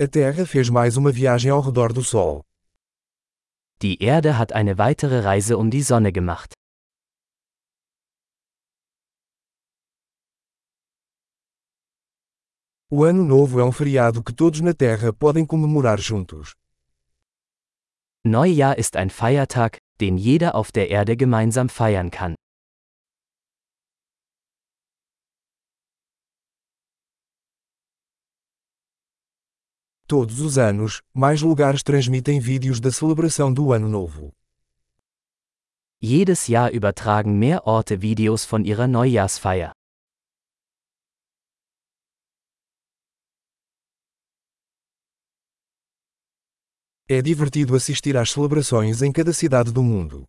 A Terra fez mais uma viagem ao redor do Sol. Die Erde hat eine weitere Reise um die Sonne gemacht. O Ano Novo é um feriado que todos na Terra podem comemorar juntos. Neujahr ist ein Feiertag, den jeder auf der Erde gemeinsam feiern kann. Todos os anos, mais lugares transmitem vídeos da celebração do Ano Novo. Jedes Jahr übertragen mehr Orte Videos von ihrer Neujahrsfeier. É divertido assistir às celebrações em cada cidade do mundo.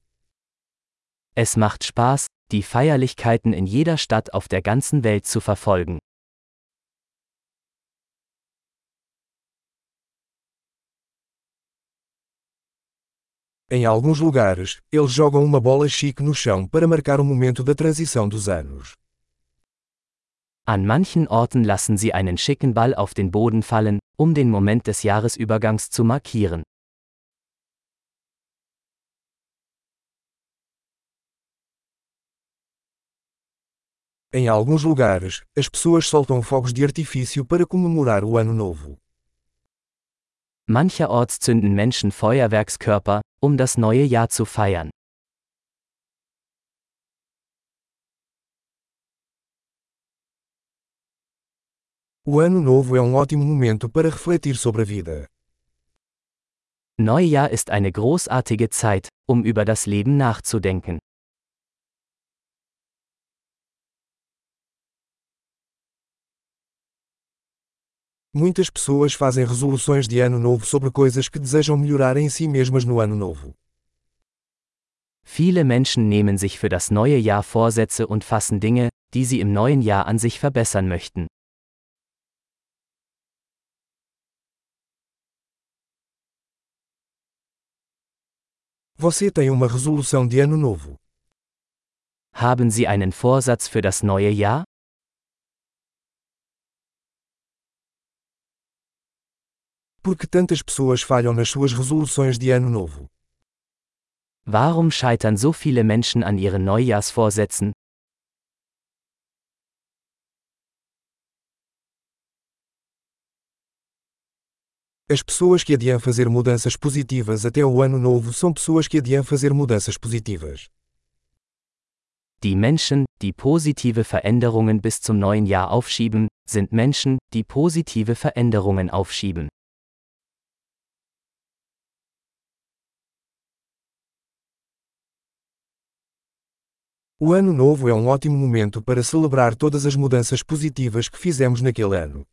Es macht Spaß, die Feierlichkeiten in jeder Stadt auf der ganzen Welt zu verfolgen. Em alguns lugares, eles jogam uma bola chique no chão para marcar o momento da transição dos anos. An manchen Orten lassen sie einen schicken Ball auf den Boden fallen, um den Moment des Jahresübergangs zu markieren. Em alguns lugares, as pessoas soltam fogos de artifício para comemorar o Ano Novo. Mancherorts zünden Menschen Feuerwerkskörper, um das neue Jahr zu feiern. O Ano Novo é um ótimo momento para refletir sobre a vida. Neujahr ist eine großartige Zeit, um über das Leben nachzudenken. Muitas pessoas fazem resoluções de ano novo sobre coisas que desejam melhorar em si mesmas no ano novo. Viele Menschen nehmen sich für das neue Jahr Vorsätze und fassen Dinge, die sie im neuen Jahr an sich verbessern möchten. Você tem uma resolução de ano novo. Haben Sie einen Vorsatz für das neue Jahr? Por que tantas pessoas falham nas suas resoluções de ano novo? Warum scheitern so viele Menschen an ihren Neujahrsvorsätzen? As pessoas que adiam fazer mudanças positivas até o ano novo são pessoas que adiam fazer mudanças positivas. Die Menschen, die positive Veränderungen bis zum neuen Jahr aufschieben, sind Menschen, die positive Veränderungen aufschieben. O ano novo é um ótimo momento para celebrar todas as mudanças positivas que fizemos naquele ano.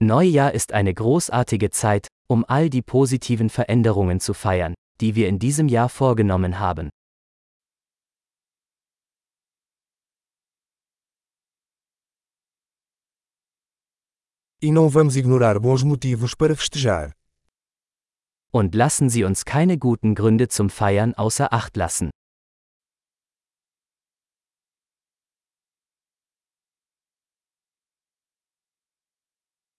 Neujahr ist eine großartige Zeit, um all die positiven Veränderungen zu feiern, die wir in diesem Jahr vorgenommen haben. E não vamos ignorar bons motivos para festejar. Und lassen Sie uns keine guten Gründe zum Feiern außer Acht lassen.